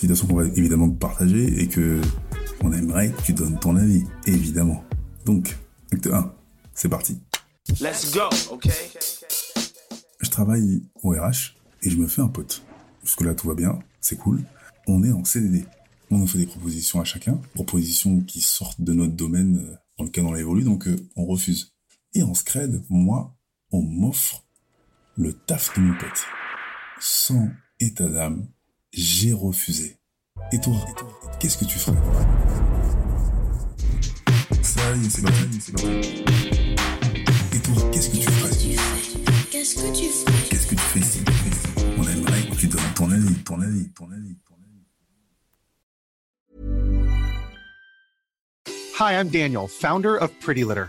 Situation qu'on va évidemment partager et que on aimerait que tu donnes ton avis, évidemment. Donc, acte 1, c'est parti. Let's go, okay? Je travaille au RH et je me fais un pote. Jusque-là, tout va bien, c'est cool. On est en CDD. On nous fait des propositions à chacun, propositions qui sortent de notre domaine euh, dans lequel on évolue, donc euh, on refuse. Et en scred, moi, on m'offre le taf de mon pote. Sans état d'âme, j'ai refusé. Et toi, qu'est-ce que tu ferais? Ça y est, c'est parti, c'est parti. Et toi, qu'est-ce que tu ferais? Qu'est-ce que tu fais Qu'est-ce que tu fais ici? On aimerait que tu donnes ton avis, ton avis, ton avis, ton avis. Hi, I'm Daniel, founder of Pretty Litter.